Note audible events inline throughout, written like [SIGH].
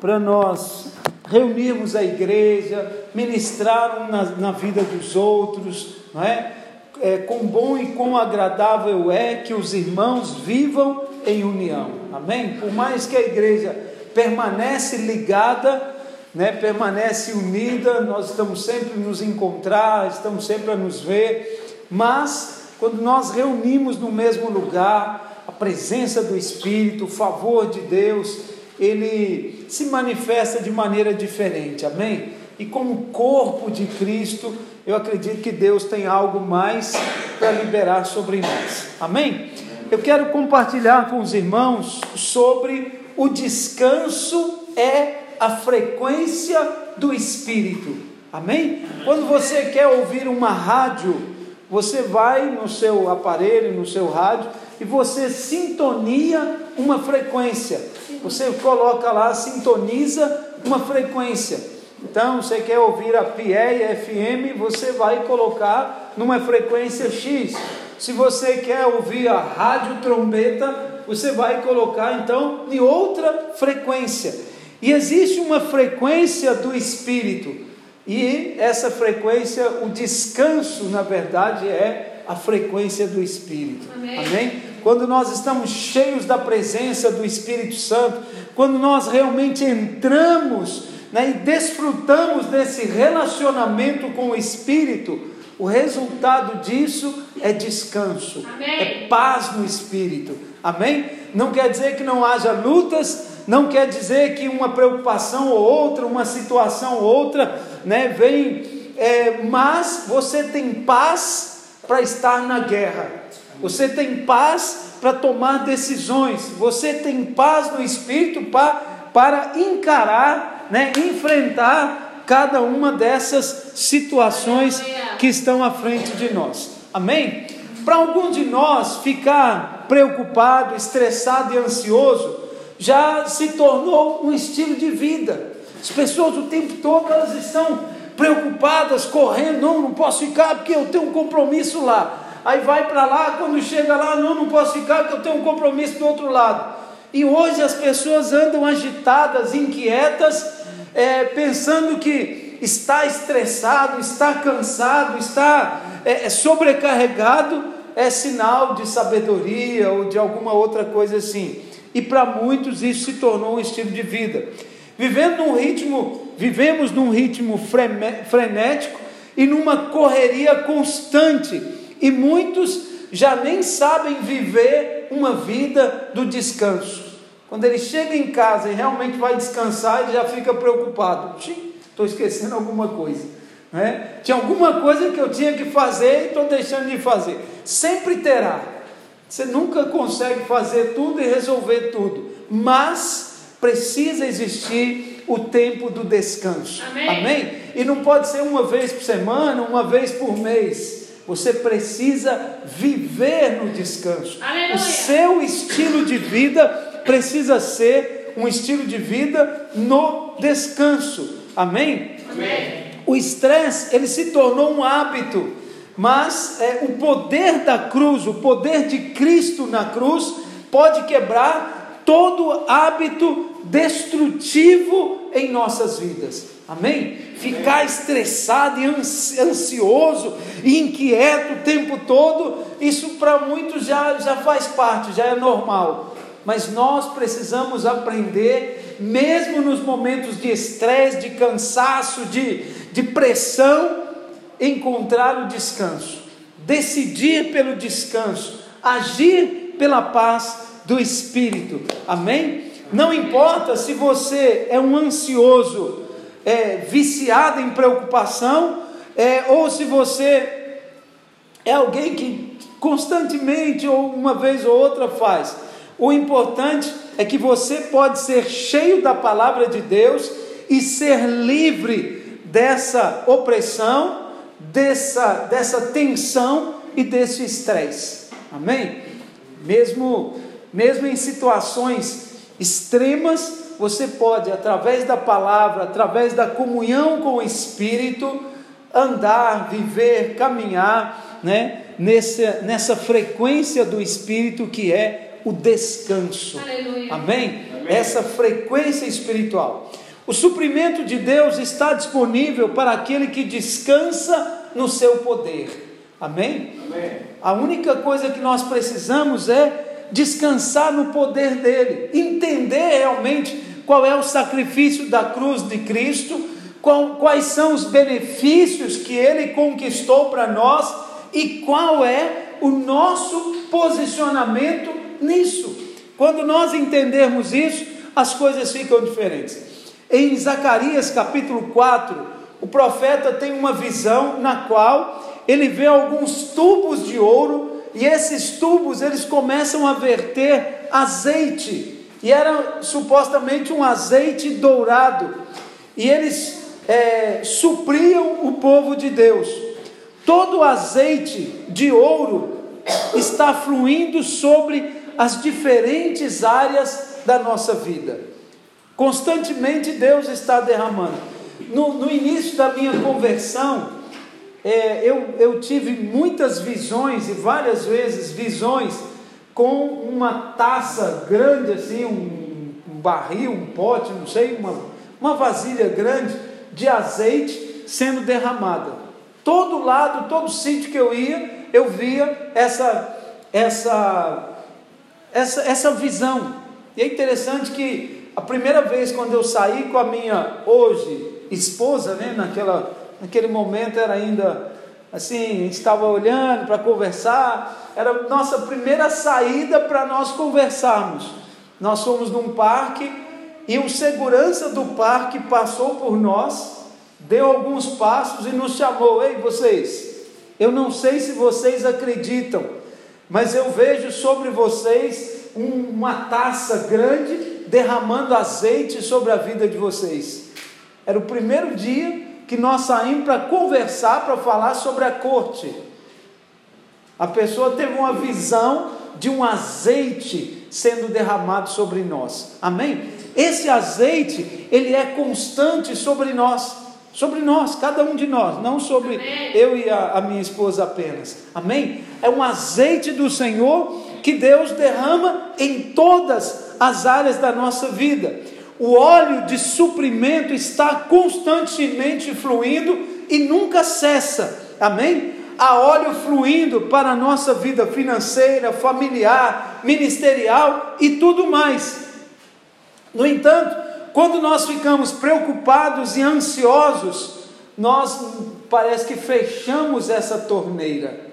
para nós reunirmos a igreja, ministrar na, na vida dos outros, não é? é? Quão bom e quão agradável é que os irmãos vivam em união, amém? Por mais que a igreja permanece ligada, né, permanece unida, nós estamos sempre nos encontrar, estamos sempre a nos ver, mas quando nós reunimos no mesmo lugar, a presença do Espírito, o favor de Deus, ele se manifesta de maneira diferente, amém? E como corpo de Cristo, eu acredito que Deus tem algo mais para liberar sobre nós, amém? Eu quero compartilhar com os irmãos sobre o descanso é a frequência do Espírito. Amém? Quando você quer ouvir uma rádio, você vai no seu aparelho, no seu rádio, e você sintonia uma frequência. Você coloca lá, sintoniza uma frequência. Então, você quer ouvir a PIE FM, você vai colocar numa frequência X. Se você quer ouvir a rádio trombeta, você vai colocar então em outra frequência. E existe uma frequência do espírito, e essa frequência, o descanso, na verdade, é a frequência do espírito. Amém? Amém? Quando nós estamos cheios da presença do Espírito Santo, quando nós realmente entramos né, e desfrutamos desse relacionamento com o Espírito, o resultado disso é descanso, Amém. é paz no Espírito. Amém? Não quer dizer que não haja lutas, não quer dizer que uma preocupação ou outra, uma situação ou outra, né, vem, é, mas você tem paz para estar na guerra, você tem paz para tomar decisões, você tem paz no espírito para, para encarar, né, enfrentar cada uma dessas situações que estão à frente de nós. Amém? Para algum de nós ficar preocupado, estressado e ansioso, já se tornou um estilo de vida. As pessoas o tempo todo elas estão preocupadas, correndo, não, não posso ficar porque eu tenho um compromisso lá. Aí vai para lá, quando chega lá, não, não posso ficar porque eu tenho um compromisso do outro lado. E hoje as pessoas andam agitadas, inquietas, é, pensando que está estressado, está cansado, está é, é sobrecarregado, é sinal de sabedoria ou de alguma outra coisa assim e para muitos isso se tornou um estilo de vida. Vivendo num ritmo, vivemos num ritmo frenético e numa correria constante, e muitos já nem sabem viver uma vida do descanso. Quando ele chega em casa e realmente vai descansar, ele já fica preocupado. Estou esquecendo alguma coisa. Né? Tinha alguma coisa que eu tinha que fazer e estou deixando de fazer. Sempre terá. Você nunca consegue fazer tudo e resolver tudo, mas precisa existir o tempo do descanso. Amém? Amém? E não pode ser uma vez por semana, uma vez por mês. Você precisa viver no descanso. Aleluia. O seu estilo de vida precisa ser um estilo de vida no descanso. Amém? Amém. O estresse, ele se tornou um hábito mas é, o poder da cruz, o poder de Cristo na cruz, pode quebrar todo hábito destrutivo em nossas vidas. Amém? Ficar estressado e ansioso e inquieto o tempo todo, isso para muitos já, já faz parte, já é normal. Mas nós precisamos aprender, mesmo nos momentos de estresse, de cansaço, de, de pressão, encontrar o descanso, decidir pelo descanso, agir pela paz do Espírito. Amém? Não importa se você é um ansioso, é, viciado em preocupação, é, ou se você é alguém que constantemente ou uma vez ou outra faz. O importante é que você pode ser cheio da palavra de Deus e ser livre dessa opressão dessa, dessa tensão e desse estresse. Amém? Mesmo, mesmo em situações extremas, você pode, através da palavra, através da comunhão com o Espírito, andar, viver, caminhar né, nessa, nessa frequência do Espírito que é o descanso. Aleluia. Amém? essa frequência espiritual. O suprimento de Deus está disponível para aquele que descansa no seu poder. Amém? Amém? A única coisa que nós precisamos é descansar no poder dele, entender realmente qual é o sacrifício da cruz de Cristo, qual, quais são os benefícios que ele conquistou para nós e qual é o nosso posicionamento nisso. Quando nós entendermos isso, as coisas ficam diferentes. Em Zacarias capítulo 4, o profeta tem uma visão na qual ele vê alguns tubos de ouro e esses tubos eles começam a verter azeite e era supostamente um azeite dourado e eles é, supriam o povo de Deus. Todo o azeite de ouro está fluindo sobre as diferentes áreas da nossa vida. Constantemente Deus está derramando. No, no início da minha conversão, é, eu, eu tive muitas visões e várias vezes visões com uma taça grande, assim, um, um barril, um pote, não sei, uma, uma vasilha grande de azeite sendo derramada. Todo lado, todo sítio que eu ia, eu via essa, essa, essa, essa visão. E é interessante que a primeira vez quando eu saí com a minha hoje esposa, né, naquela, naquele momento era ainda assim, estava olhando para conversar, era nossa primeira saída para nós conversarmos. Nós fomos num parque e o segurança do parque passou por nós, deu alguns passos e nos chamou: Ei, vocês, eu não sei se vocês acreditam, mas eu vejo sobre vocês uma taça grande derramando azeite sobre a vida de vocês. Era o primeiro dia que nós saímos para conversar, para falar sobre a corte. A pessoa teve uma visão de um azeite sendo derramado sobre nós. Amém? Esse azeite, ele é constante sobre nós. Sobre nós, cada um de nós, não sobre Amém. eu e a, a minha esposa apenas. Amém? É um azeite do Senhor que Deus derrama em todas as áreas da nossa vida. O óleo de suprimento está constantemente fluindo e nunca cessa. Amém? Há óleo fluindo para a nossa vida financeira, familiar, ministerial e tudo mais. No entanto, quando nós ficamos preocupados e ansiosos, nós parece que fechamos essa torneira.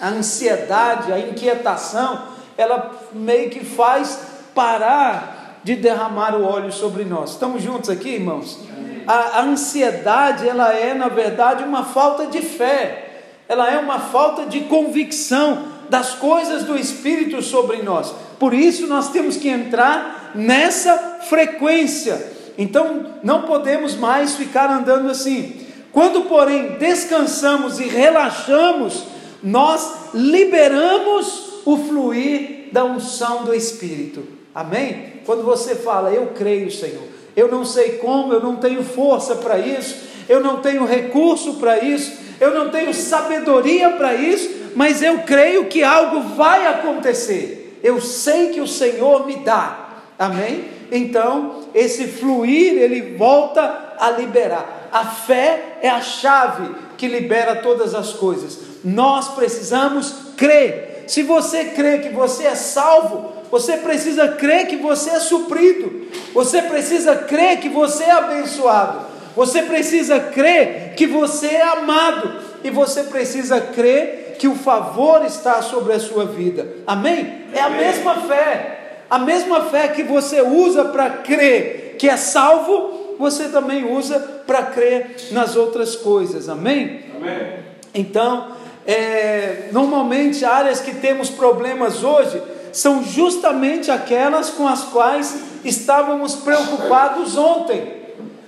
A ansiedade, a inquietação, ela meio que faz parar de derramar o óleo sobre nós. Estamos juntos aqui, irmãos? A, ansiedade, ela é, na verdade, uma falta de fé, ela é uma falta de convicção das coisas do Espírito sobre nós. Por isso, nós temos que entrar nessa frequência. Então, não podemos mais ficar andando assim. Quando, porém, descansamos e relaxamos, nós liberamos o fluir da unção do Espírito. Amém? Quando você fala, eu creio, Senhor, eu não sei como, eu não tenho força para isso, eu não tenho recurso para isso, eu não tenho sabedoria para isso, mas eu creio que algo vai acontecer. Eu sei que o Senhor me dá. Amém? Então, esse fluir, ele volta a liberar. A fé é a chave que libera todas as coisas. Nós precisamos crer. Se você crê que você é salvo, você precisa crer que você é suprido. Você precisa crer que você é abençoado. Você precisa crer que você é amado. E você precisa crer que o favor está sobre a sua vida. Amém? É a mesma fé. A mesma fé que você usa para crer que é salvo, você também usa para crer nas outras coisas. Amém? Amém. Então, é, normalmente áreas que temos problemas hoje são justamente aquelas com as quais estávamos preocupados ontem.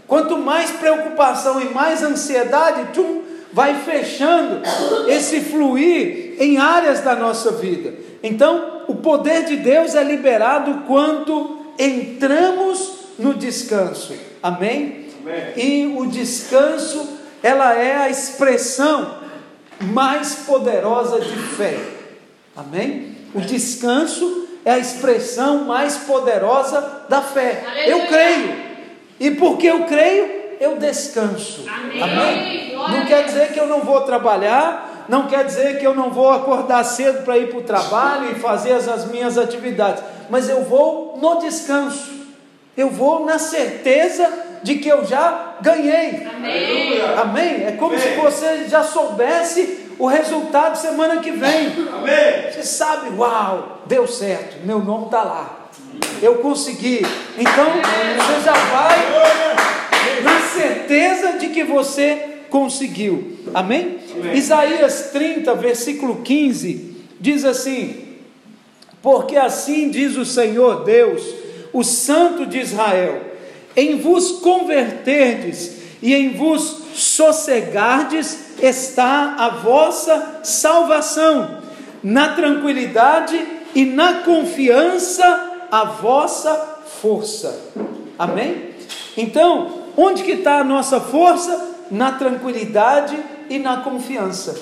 Quanto mais preocupação e mais ansiedade, tu vai fechando esse fluir em áreas da nossa vida. Então, o poder de Deus é liberado quando entramos no descanso. Amém? Amém? E o descanso, ela é a expressão mais poderosa de fé. Amém? O descanso é a expressão mais poderosa da fé. Eu creio. E porque eu creio, eu descanso. Amém. Amém? Não quer dizer que eu não vou trabalhar, não quer dizer que eu não vou acordar cedo para ir para o trabalho e fazer as, as minhas atividades, mas eu vou no descanso. Eu vou na certeza de que eu já ganhei. Amém. Amém? É como se você já soubesse o resultado semana que vem. Amém. Você sabe, uau, deu certo, meu nome está lá. Eu consegui. Então você já vai na certeza de que você conseguiu. Amém? Isaías 30, versículo 15, diz assim: Porque assim diz o Senhor Deus, o Santo de Israel: em vos converterdes e em vos sossegardes está a vossa salvação, na tranquilidade e na confiança a vossa força. Amém? Então, onde que está a nossa força? Na tranquilidade e na confiança.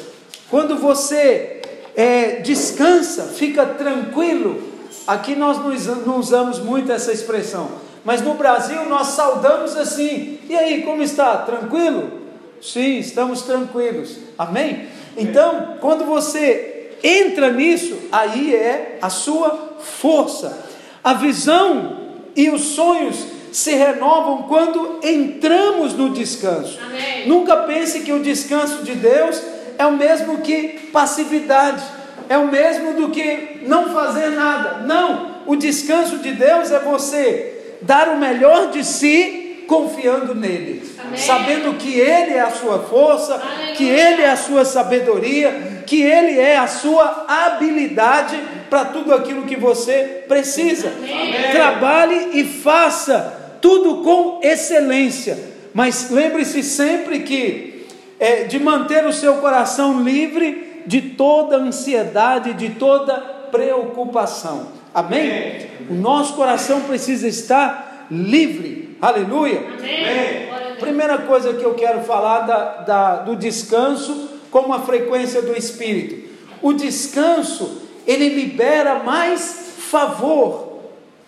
Quando você é, descansa, fica tranquilo. Aqui nós não usa- não usamos muito essa expressão, mas no Brasil nós saudamos assim. E aí, como está? Tranquilo? Sim, estamos tranquilos. Amém? Então, quando você entra nisso, aí é a sua força. A visão e os sonhos se renovam quando entramos no descanso. Amém. Nunca pense que o descanso de Deus é o mesmo que passividade, é o mesmo do que não fazer nada. Não, o descanso de Deus é você dar o melhor de si confiando nele, Amém. sabendo que ele é a sua força, Aleluia. que ele é a sua sabedoria, que ele é a sua habilidade para tudo aquilo que você precisa. Amém. Trabalhe e faça tudo com excelência, mas lembre-se sempre que é, de manter o seu coração livre de toda ansiedade, de toda preocupação. Amém? O nosso coração precisa estar livre. Aleluia. Amém. Primeira coisa que eu quero falar da, da- do descanso como a frequência do Espírito. O descanso, ele libera mais favor.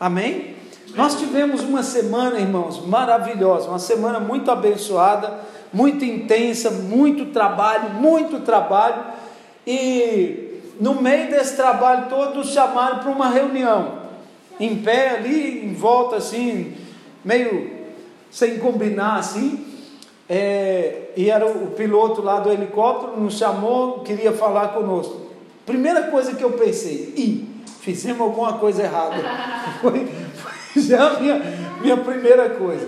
Amém? Nós tivemos uma semana, irmãos, maravilhosa, uma semana muito abençoada, muito intensa, muito trabalho, muito trabalho. E no meio desse trabalho todo, nos chamaram para uma reunião, em pé ali, em volta assim, meio sem combinar assim. É, e era o piloto lá do helicóptero, nos chamou, queria falar conosco. Primeira coisa que eu pensei, ih, fizemos alguma coisa errada. [LAUGHS] Foi, foi já a minha, minha primeira coisa.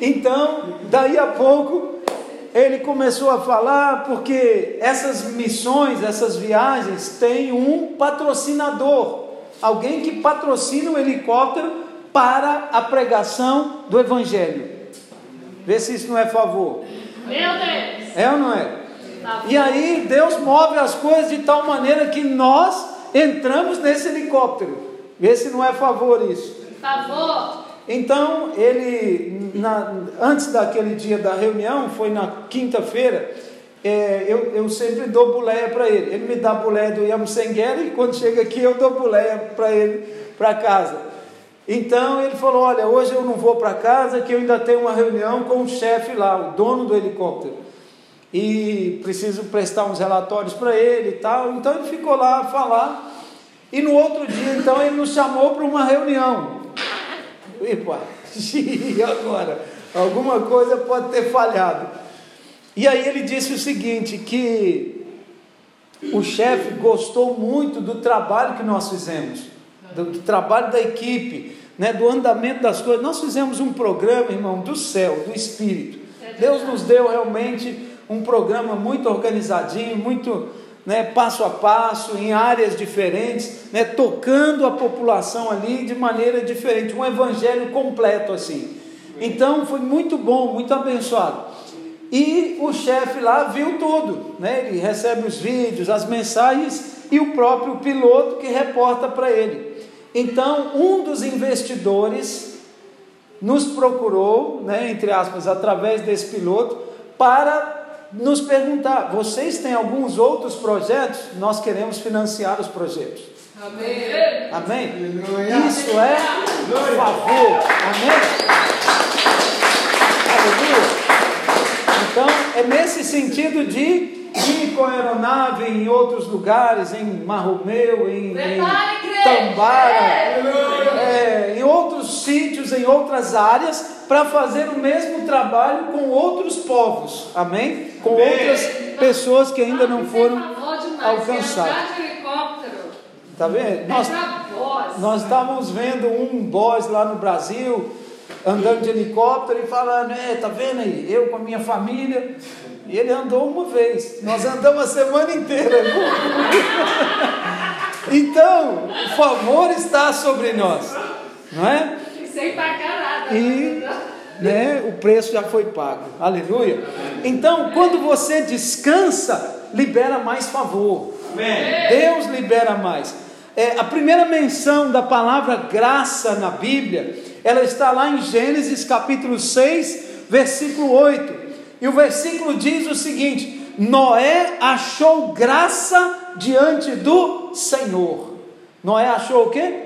Então, daí a pouco, ele começou a falar, porque essas missões, essas viagens, têm um patrocinador, alguém que patrocina o helicóptero para a pregação do Evangelho. Vê se isso não é favor. Meu Deus. É ou não é? Tá E aí Deus move as coisas de tal maneira que nós entramos nesse helicóptero. Vê se não é favor isso. Favor. Então, ele, na- antes daquele dia da reunião, foi na quinta-feira, é, eu, eu sempre dou boleia para ele. Ele me dá boleia do Yamusenguera e quando chega aqui eu dou boleia para ele para casa. Então ele falou: Olha, hoje eu não vou para casa, que eu ainda tenho uma reunião com o chefe lá, o dono do helicóptero. E preciso prestar uns relatórios para ele e tal. Então ele ficou lá a falar. E no outro dia, então, ele nos chamou para uma reunião. [LAUGHS] E agora? Alguma coisa pode ter falhado. E aí ele disse o seguinte: que o chefe gostou muito do trabalho que nós fizemos, do, do trabalho da equipe, né, do andamento das coisas. Nós fizemos um programa, irmão, do céu, do Espírito. Deus nos deu realmente um programa muito organizadinho, muito né, passo a passo, em áreas diferentes, né, tocando a população ali de maneira diferente, um evangelho completo assim. Então foi muito bom, muito abençoado. E o chefe lá viu tudo, né? ele recebe os vídeos, as mensagens e o próprio piloto que reporta para ele. Então, um dos investidores nos procurou, né, entre aspas, através desse piloto, para nos perguntar: vocês têm alguns outros projetos? Nós queremos financiar os projetos. Amém. Amém? Isso é favor. Amém? Aleluia. Então, é nesse sentido de ir com a aeronave em outros lugares, em Marromeu, em, em. Tambara, é, em outros sítios, em outras áreas, para fazer o mesmo trabalho com outros povos. Amém? Com outras pessoas que ainda não foram alcançadas. Andar de helicóptero. Tá vendo? Nós, é voz. nós estávamos vendo um boss lá no Brasil, andando de helicóptero e falando, é, tá vendo aí, eu com a minha família, e ele andou uma vez, nós andamos a semana inteira. [LAUGHS] então, o favor está sobre nós, não é? Sem pagar nada. E né, o preço já foi pago. Aleluia. Então, quando você descansa, libera mais favor. Deus libera mais. É, a primeira menção da palavra graça na Bíblia, ela está lá em Gênesis capítulo 6, versículo 8. E o versículo diz o seguinte: Noé achou graça diante do Senhor. Noé achou o quê?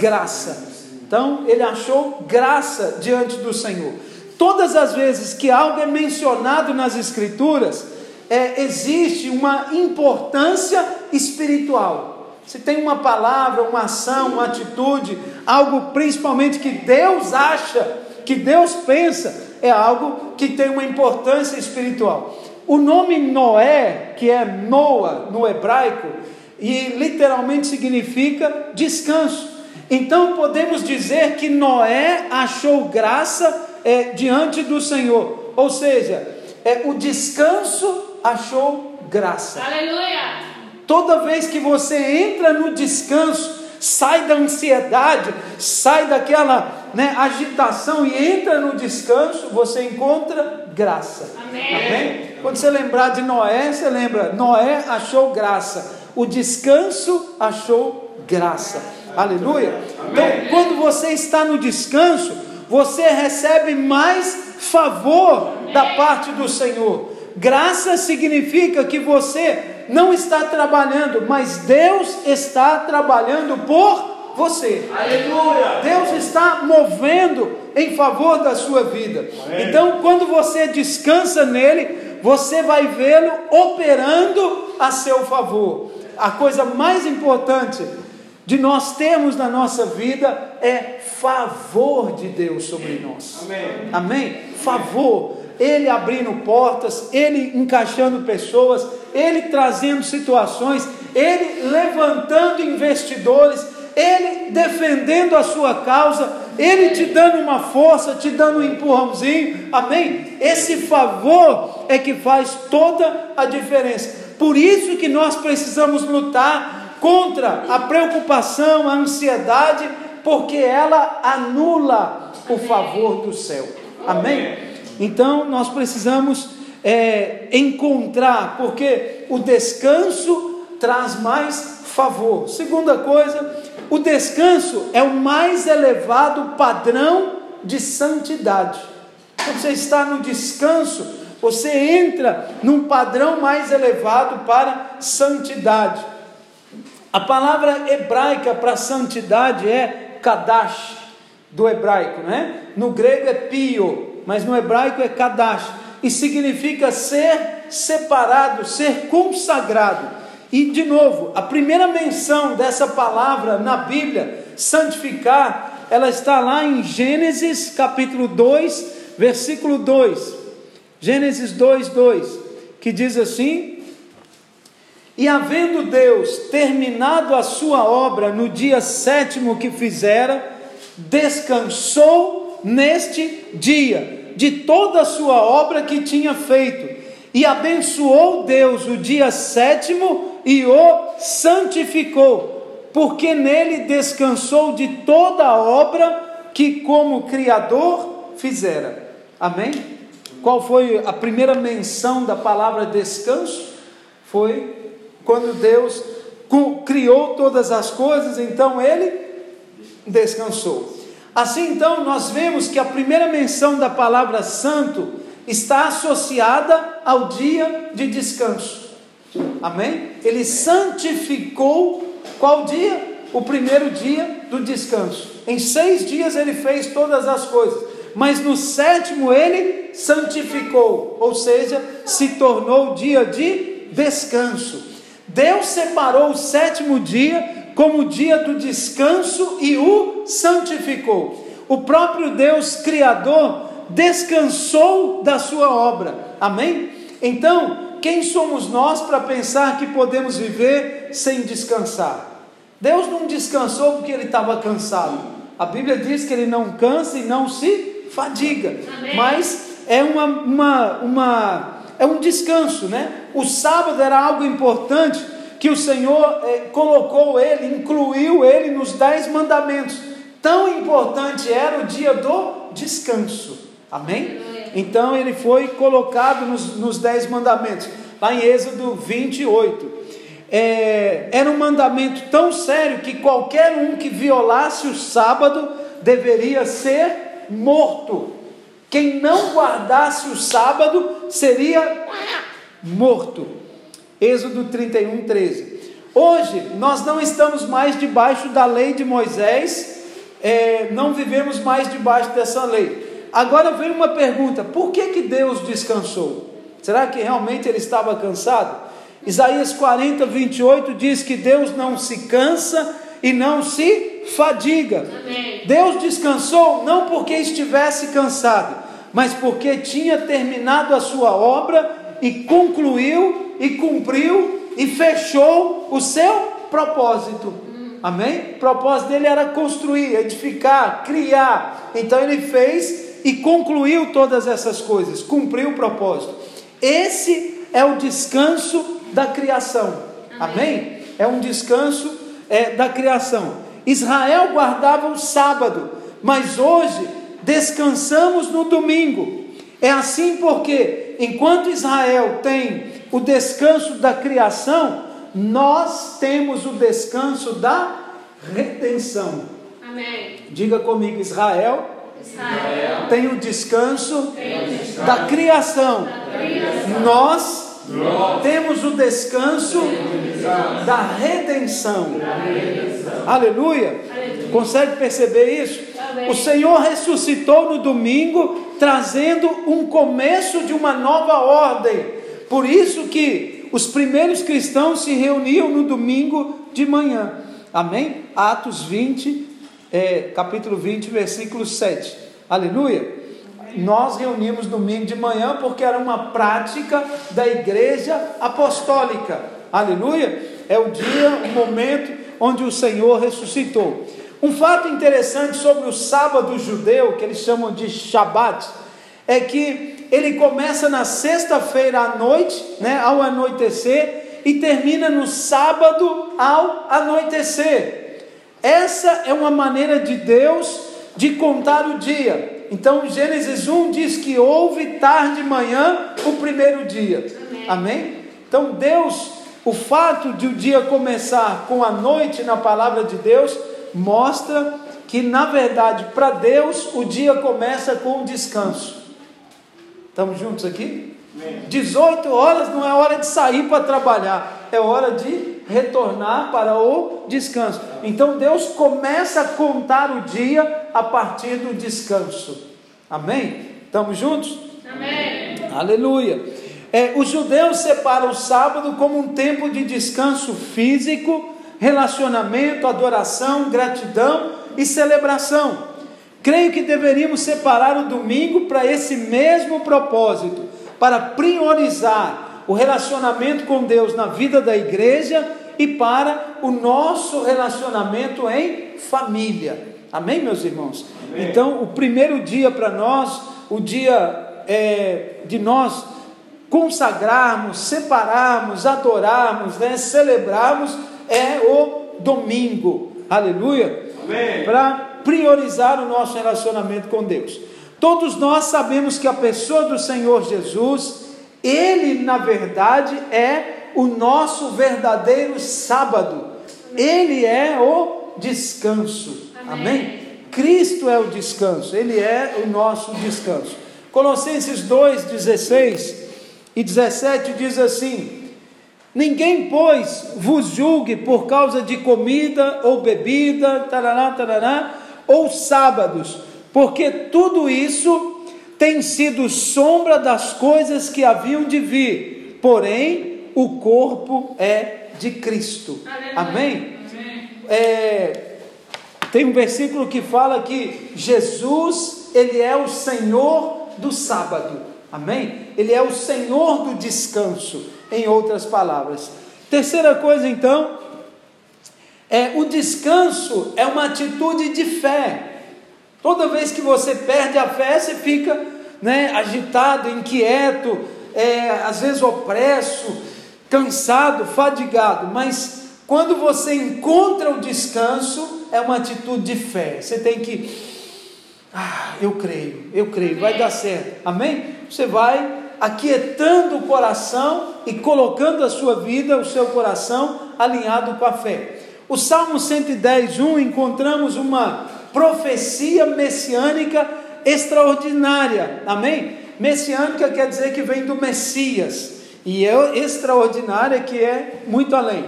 Graça. Então, ele achou graça diante do Senhor. Todas as vezes que algo é mencionado nas Escrituras, é, existe uma importância espiritual. Se tem uma palavra, uma ação, uma atitude, algo principalmente que Deus acha, que Deus pensa, é algo que tem uma importância espiritual. O nome Noé, que é Noa no hebraico, e literalmente significa descanso. Então podemos dizer que Noé achou graça é, diante do Senhor, ou seja, é, o descanso achou graça. Aleluia. Toda vez que você entra no descanso, sai da ansiedade, sai daquela né, agitação e entra no descanso, você encontra graça. Amém. Quando você lembrar de Noé, você lembra: Noé achou graça, o descanso achou graça. Aleluia. Então, quando você está no descanso, você recebe mais favor da parte do Senhor. Graça significa que você não está trabalhando, mas Deus está trabalhando por você. Aleluia. Deus está movendo em favor da sua vida. Então, quando você descansa nele, você vai vê-lo operando a seu favor. A coisa mais importante de nós termos na nossa vida é favor de Deus sobre nós. Amém. Amém? Favor. Ele abrindo portas, ele encaixando pessoas, ele trazendo situações, ele levantando investidores, ele defendendo a sua causa, ele te dando uma força, te dando um empurrãozinho. Amém? Esse favor é que faz toda a diferença. Por isso que nós precisamos lutar contra a preocupação, a ansiedade, porque ela anula o favor do céu. Amém? Então nós precisamos é, encontrar, porque o descanso traz mais favor. Segunda coisa, o descanso é o mais elevado padrão de santidade. Quando você está no descanso, você entra num padrão mais elevado para santidade. A palavra hebraica para santidade é kadash, do hebraico, né? No grego é pio, mas no hebraico é kadash, e significa ser separado, ser consagrado. E de novo, a primeira menção dessa palavra na Bíblia, santificar, ela está lá em Gênesis capítulo 2, versículo 2. Gênesis 2, 2, que diz assim: E havendo Deus terminado a sua obra no dia sétimo que fizera, descansou neste dia de toda a sua obra que tinha feito, e abençoou Deus o dia sétimo e o santificou, porque nele descansou de toda a obra que, como Criador, fizera. Amém? Qual foi a primeira menção da palavra descanso? Foi quando Deus criou todas as coisas, então ele descansou. Assim então, nós vemos que a primeira menção da palavra santo está associada ao dia de descanso. Amém? Ele santificou qual dia? O primeiro dia do descanso. Em seis dias ele fez todas as coisas, mas no sétimo ele santificou, ou seja, se tornou dia de descanso. Deus separou o sétimo dia como o dia do descanso e o santificou. O próprio Deus Criador descansou da sua obra. Amém? Então, quem somos nós para pensar que podemos viver sem descansar? Deus não descansou porque ele estava cansado. A Bíblia diz que ele não cansa e não se fadiga. Amém. Mas é uma, uma, uma é um descanso, né? O sábado era algo importante que o Senhor eh, colocou ele, incluiu ele nos dez mandamentos. Tão importante era o dia do descanso. Amém? Então ele foi colocado nos, nos dez mandamentos, lá em Êxodo 28. É, era um mandamento tão sério que qualquer um que violasse o sábado deveria ser morto. Quem não guardasse o sábado seria morto. Êxodo 31, 13. Hoje nós não estamos mais debaixo da lei de Moisés, é, não vivemos mais debaixo dessa lei. Agora vem uma pergunta: por que, que Deus descansou? Será que realmente ele estava cansado? Isaías 40, 28 diz que Deus não se cansa e não se fadiga. Amém. Deus descansou não porque estivesse cansado, mas porque tinha terminado a sua obra e concluiu e cumpriu e fechou o seu propósito. Amém? O propósito dele era construir, edificar, criar. Então ele fez e concluiu todas essas coisas, cumpriu o propósito. Esse é o descanso da criação. Amém? É um descanso é, da criação. Israel guardava o sábado, mas hoje descansamos no domingo. É assim porque, enquanto Israel tem o descanso da criação, nós temos o descanso da redenção. Amém. Diga comigo, Israel Israel. tem o descanso Tem o descanso da criação. criação. Nós temos o descanso da redenção. Aleluia. Consegue perceber isso? Amém. O Senhor ressuscitou no domingo, trazendo um começo de uma nova ordem. Por isso que os primeiros cristãos se reuniam no domingo de manhã. Amém? Atos 20, é, capítulo 20, versículo 7. Aleluia. Nós reunimos domingo de manhã porque era uma prática da igreja apostólica. Aleluia. É o dia, o momento onde o Senhor ressuscitou. Um fato interessante sobre o sábado judeu, que eles chamam de Shabat, é que ele começa na sexta-feira à noite, né, ao anoitecer, e termina no sábado ao anoitecer. Essa é uma maneira de Deus de contar o dia. Então, Gênesis 1 diz que houve tarde e manhã o primeiro dia. Amém. Amém? Então, Deus, o fato de o dia começar com a noite na palavra de Deus, mostra que, na verdade, para Deus, o dia começa com o descanso. Estamos juntos aqui? 18 horas não é hora de sair para trabalhar, é hora de retornar para o descanso. Então Deus começa a contar o dia a partir do descanso. Amém? Estamos juntos? Amém. Aleluia. É, os judeus separam o sábado como um tempo de descanso físico, relacionamento, adoração, gratidão e celebração. Creio que deveríamos separar o domingo para esse mesmo propósito, para priorizar o relacionamento com Deus na vida da igreja e para o nosso relacionamento em família. Amém, meus irmãos? Então, o primeiro dia para nós, o dia é, de nós consagrarmos, separarmos, adorarmos, né, celebrarmos, é o domingo. Aleluia Amém. para priorizar o nosso relacionamento com Deus. Todos nós sabemos que a pessoa do Senhor Jesus, ele na verdade é o nosso verdadeiro sábado. Ele é o descanso. Amém? Amém. Cristo é o descanso, ele é o nosso descanso. Colossenses 2, 16 e 17 diz assim: Ninguém, pois, vos julgue por causa de comida ou bebida, tarará, tarará, ou sábados, porque tudo isso tem sido sombra das coisas que haviam de vir, porém o corpo é de Cristo. Amém? É, tem um versículo que fala que Jesus, ele é o Senhor do sábado. Amém? Ele é o Senhor do descanso, em outras palavras. Terceira coisa, então, é o descanso é uma atitude de fé. Toda vez que você perde a fé, você fica né, agitado, inquieto, é, às vezes opresso, cansado, fadigado. Mas quando você encontra o descanso, é uma atitude de fé. Você tem que, ah, eu creio, eu creio, vai dar certo. Amém? Você vai aquietando o coração e colocando a sua vida, o seu coração alinhado com a fé. O Salmo 110, 1 encontramos uma profecia messiânica extraordinária. Amém? Messiânica quer dizer que vem do Messias. E é extraordinária que é muito além.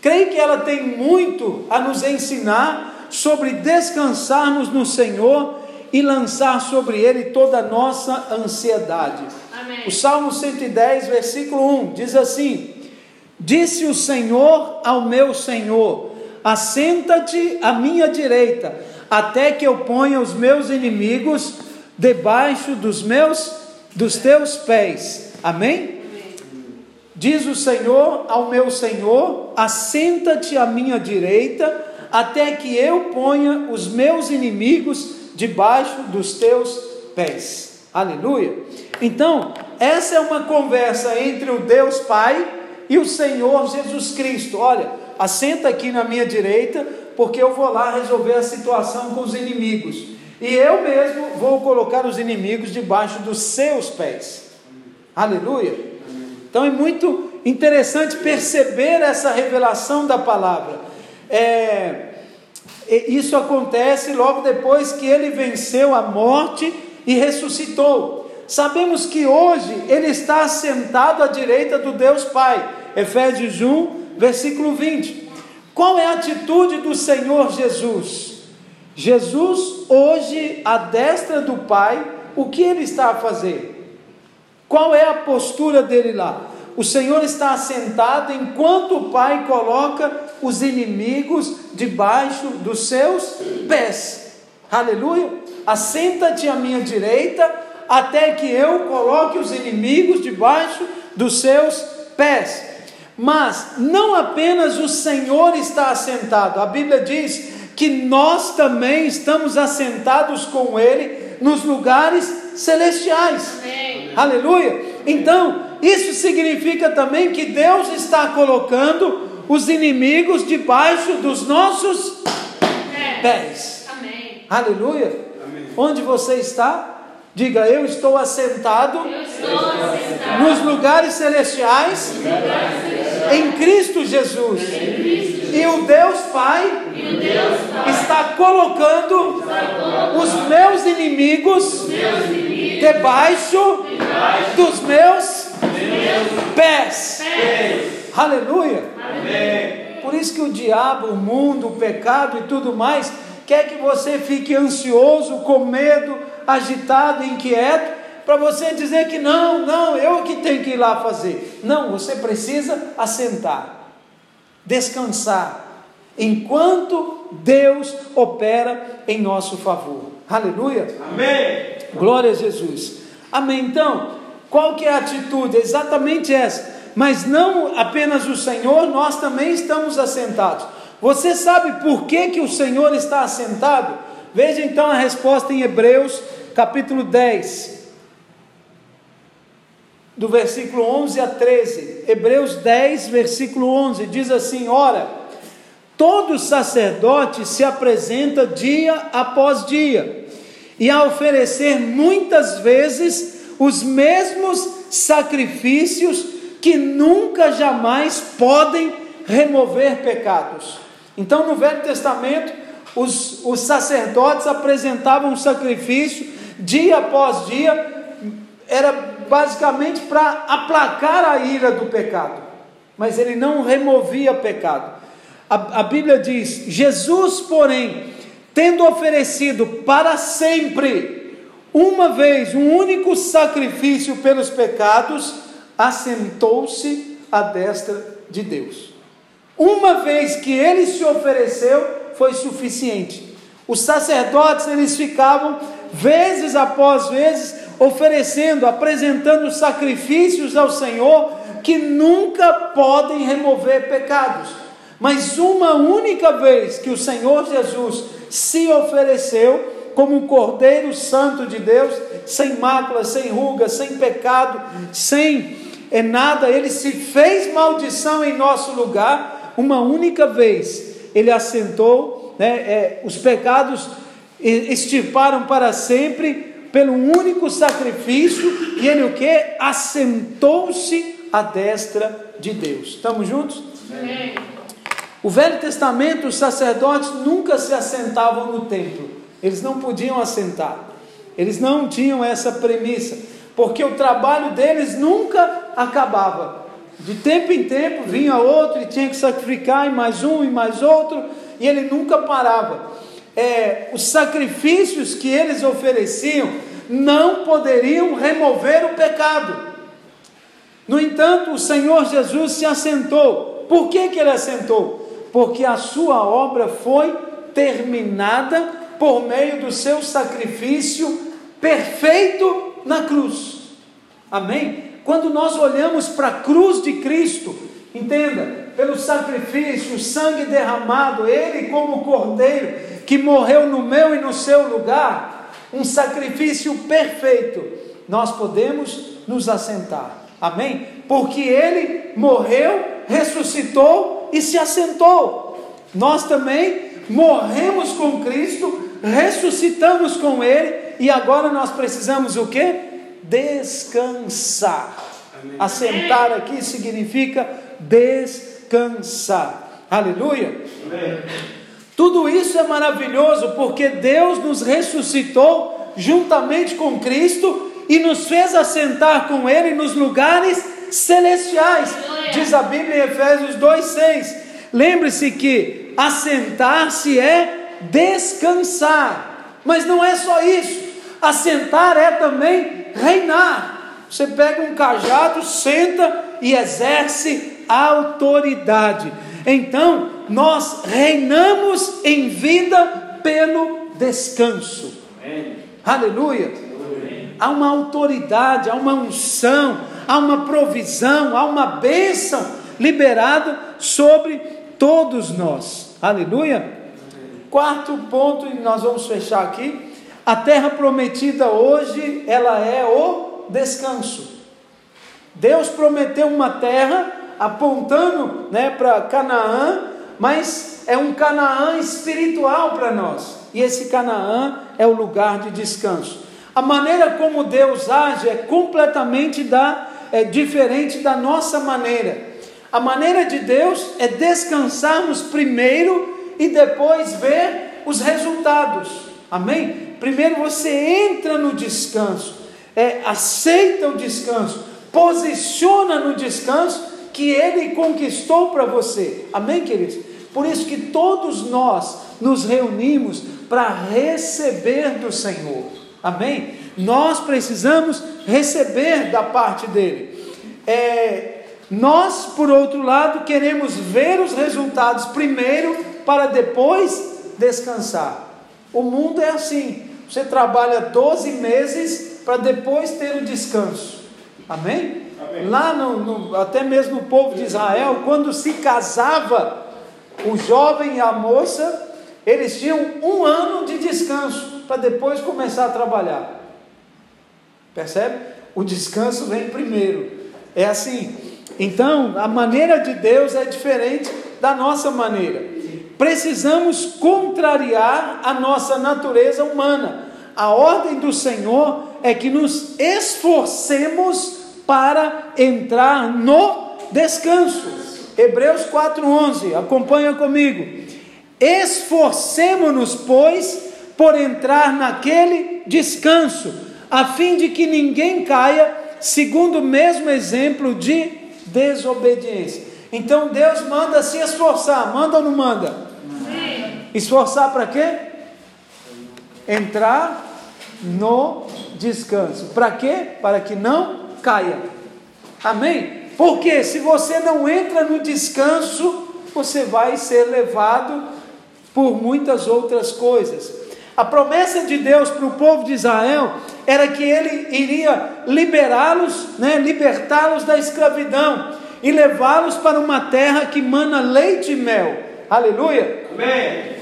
Creio que ela tem muito a nos ensinar sobre descansarmos no Senhor e lançar sobre Ele toda a nossa ansiedade. Amém. O Salmo 110, versículo 1 diz assim: Disse o Senhor ao meu Senhor: Assenta-te à minha direita até que eu ponha os meus inimigos debaixo dos meus dos teus pés. Amém? Diz o Senhor ao meu Senhor: Assenta-te à minha direita, até que eu ponha os meus inimigos debaixo dos teus pés. Aleluia. Então, essa é uma conversa entre o Deus Pai e o Senhor Jesus Cristo. Olha, assenta aqui na minha direita, porque eu vou lá resolver a situação com os inimigos. E eu mesmo vou colocar os inimigos debaixo dos seus pés. Aleluia. Então é muito interessante perceber essa revelação da palavra. É, isso acontece logo depois que ele venceu a morte e ressuscitou. Sabemos que hoje ele está assentado à direita do Deus Pai. Efésios 1, versículo 20. Qual é a atitude do Senhor Jesus? Jesus, hoje, à destra do Pai, o que ele está a fazer? Qual é a postura dele lá? O Senhor está assentado enquanto o Pai coloca os inimigos debaixo dos seus pés. Aleluia! Assenta-te à minha direita, até que eu coloque os inimigos debaixo dos seus pés. Mas não apenas o Senhor está assentado, a Bíblia diz que nós também estamos assentados com Ele nos lugares celestiais. Amém. Aleluia! Então, isso significa também que Deus está colocando os inimigos debaixo dos nossos pés. Amém. Aleluia! Amém. Onde você está? Diga, eu estou assentado, eu estou assentado nos lugares celestiais, em Cristo Jesus. Em Cristo Jesus. E o Deus Pai, o Deus Pai está, colocando está colocando os meus inimigos, meus inimigos debaixo, debaixo dos meus, meus pés. pés. Aleluia. Amém. Por isso que o diabo, o mundo, o pecado e tudo mais quer que você fique ansioso, com medo, agitado, inquieto, para você dizer que não, não, eu que tenho que ir lá fazer. Não, você precisa assentar, descansar, enquanto Deus opera em nosso favor. Aleluia. Amém. Glória a Jesus. Amém. Então, qual que é a atitude? exatamente essa. Mas não apenas o Senhor, nós também estamos assentados. Você sabe por que, que o Senhor está assentado? Veja então a resposta em Hebreus, capítulo 10, do versículo 11 a 13. Hebreus 10, versículo 11, diz assim: Ora, todo sacerdote se apresenta dia após dia, e a oferecer muitas vezes os mesmos sacrifícios que nunca jamais podem remover pecados. Então, no Velho Testamento, os, os sacerdotes apresentavam um sacrifício dia após dia, era basicamente para aplacar a ira do pecado. mas ele não removia pecado. A, a Bíblia diz: Jesus, porém, tendo oferecido para sempre, uma vez, um único sacrifício pelos pecados, assentou-se à destra de Deus. Uma vez que ele se ofereceu, foi suficiente. Os sacerdotes, eles ficavam vezes após vezes oferecendo, apresentando sacrifícios ao Senhor que nunca podem remover pecados. Mas uma única vez que o Senhor Jesus se ofereceu como um Cordeiro Santo de Deus, sem mácula, sem ruga, sem pecado, sem é nada, ele se fez maldição em nosso lugar, uma única vez ele assentou, né, é, os pecados extirparam para sempre pelo único sacrifício e ele o que? Assentou-se à destra de Deus. Estamos juntos? Amém. O Velho Testamento, os sacerdotes nunca se assentavam no templo, eles não podiam assentar, eles não tinham essa premissa, porque o trabalho deles nunca acabava. De tempo em tempo vinha outro e tinha que sacrificar, e mais um e mais outro, e ele nunca parava. É, os sacrifícios que eles ofereciam não poderiam remover o pecado. No entanto, o Senhor Jesus se assentou. Por que, que ele assentou? porque a sua obra foi terminada por meio do seu sacrifício perfeito na cruz. Amém? Quando nós olhamos para a cruz de Cristo, entenda, pelo sacrifício, o sangue derramado, Ele como cordeiro que morreu no meu e no seu lugar, um sacrifício perfeito, nós podemos nos assentar. Amém? Porque Ele morreu, ressuscitou e se assentou. Nós também morremos com Cristo, ressuscitamos com Ele e agora nós precisamos o que? Descansar. Amém. Assentar aqui significa descansar. Aleluia. Amém. Tudo isso é maravilhoso porque Deus nos ressuscitou juntamente com Cristo e nos fez assentar com Ele nos lugares celestiais. Diz a Bíblia em Efésios 2,6. Lembre-se que assentar-se é descansar, mas não é só isso. Assentar é também reinar. Você pega um cajado, senta e exerce autoridade. Então, nós reinamos em vida pelo descanso. Amém. Aleluia. Amém. Há uma autoridade, há uma unção, há uma provisão, há uma bênção liberada sobre todos nós. Aleluia. Quarto ponto, e nós vamos fechar aqui. A terra prometida hoje, ela é o descanso. Deus prometeu uma terra apontando né, para Canaã, mas é um Canaã espiritual para nós. E esse Canaã é o lugar de descanso. A maneira como Deus age é completamente da, é diferente da nossa maneira. A maneira de Deus é descansarmos primeiro e depois ver os resultados. Amém? Primeiro você entra no descanso, é, aceita o descanso, posiciona no descanso que Ele conquistou para você. Amém, queridos? Por isso que todos nós nos reunimos para receber do Senhor. Amém? Nós precisamos receber da parte dele. É, nós, por outro lado, queremos ver os resultados primeiro para depois descansar. O mundo é assim. Você trabalha 12 meses para depois ter o descanso. Amém? Amém. Lá no, no, até mesmo o povo de Israel, quando se casava, o jovem e a moça, eles tinham um ano de descanso para depois começar a trabalhar. Percebe? O descanso vem primeiro. É assim. Então, a maneira de Deus é diferente da nossa maneira. Precisamos contrariar a nossa natureza humana. A ordem do Senhor é que nos esforcemos para entrar no descanso. Hebreus 4:11, acompanha comigo. Esforcemo-nos, pois, por entrar naquele descanso, a fim de que ninguém caia segundo o mesmo exemplo de desobediência. Então Deus manda se esforçar, manda ou não manda? Sim. Esforçar para quê? Entrar no descanso. Para quê? Para que não caia. Amém? Porque se você não entra no descanso, você vai ser levado por muitas outras coisas. A promessa de Deus para o povo de Israel era que ele iria liberá-los, né, libertá-los da escravidão e levá-los para uma terra que mana leite e mel. Aleluia! Amém.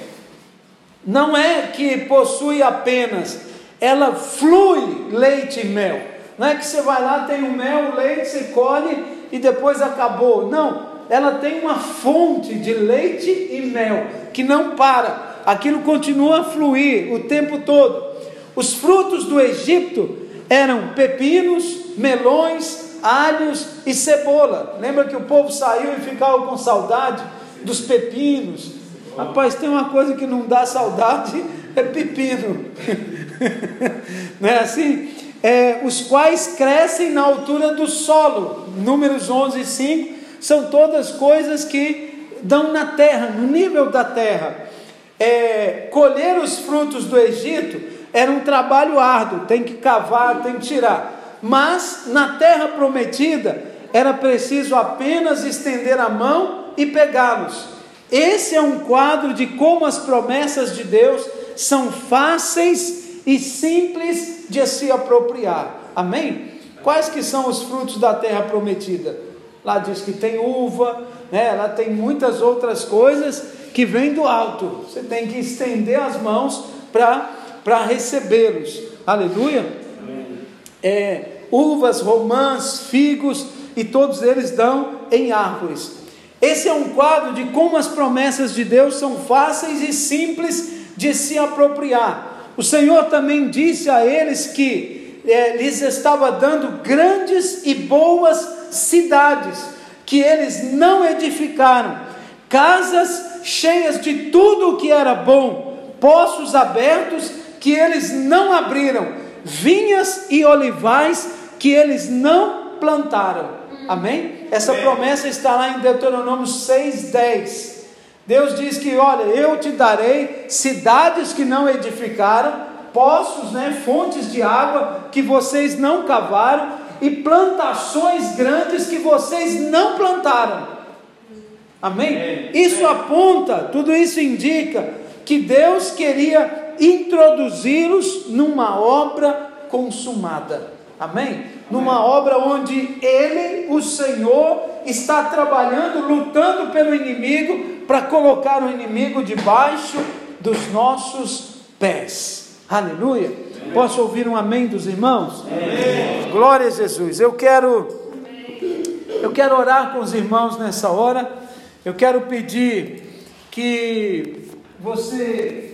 Não é que possui apenas, ela flui leite e mel. Não é que você vai lá, tem o mel, o leite, você colhe e depois acabou. Não, ela tem uma fonte de leite e mel que não para, aquilo continua a fluir o tempo todo. Os frutos do Egito eram pepinos, melões, alhos e cebola. Lembra que o povo saiu e ficava com saudade dos pepinos? Rapaz, tem uma coisa que não dá saudade, [LAUGHS] é pepino. [LAUGHS] não é assim? É, os quais crescem na altura do solo. Números 11 e 5 são todas coisas que dão na terra, no nível da terra. É, colher os frutos do Egito era um trabalho árduo, tem que cavar, tem que tirar. Mas na terra prometida era preciso apenas estender a mão e pegá-los. Esse é um quadro de como as promessas de Deus são fáceis e simples de se apropriar. Amém? Quais que são os frutos da terra prometida? Lá diz que tem uva, né? Lá tem muitas outras coisas que vêm do alto. Você tem que estender as mãos para para recebê-los. Aleluia. É, uvas, romãs, figos e todos eles dão em árvores. Esse é um quadro de como as promessas de Deus são fáceis e simples de se apropriar. O Senhor também disse a eles que é, lhes estava dando grandes e boas cidades que eles não edificaram, casas cheias de tudo o que era bom, poços abertos que eles não abriram, vinhas e olivais que eles não plantaram. Amém? Essa promessa está lá em Deuteronômio 6,10. Deus diz que, olha, eu te darei cidades que não edificaram, poços, né, fontes de água que vocês não cavaram e plantações grandes que vocês não plantaram. Amém? Amém. Isso aponta, tudo isso indica que Deus queria introduzi-los numa obra consumada. Amém? Numa obra onde Ele, o Senhor, está trabalhando, lutando pelo inimigo, para colocar o inimigo debaixo dos nossos pés. Aleluia. Posso ouvir um amém dos irmãos? Amém. Glória a Jesus. Eu quero eu quero orar com os irmãos nessa hora. Eu quero pedir que você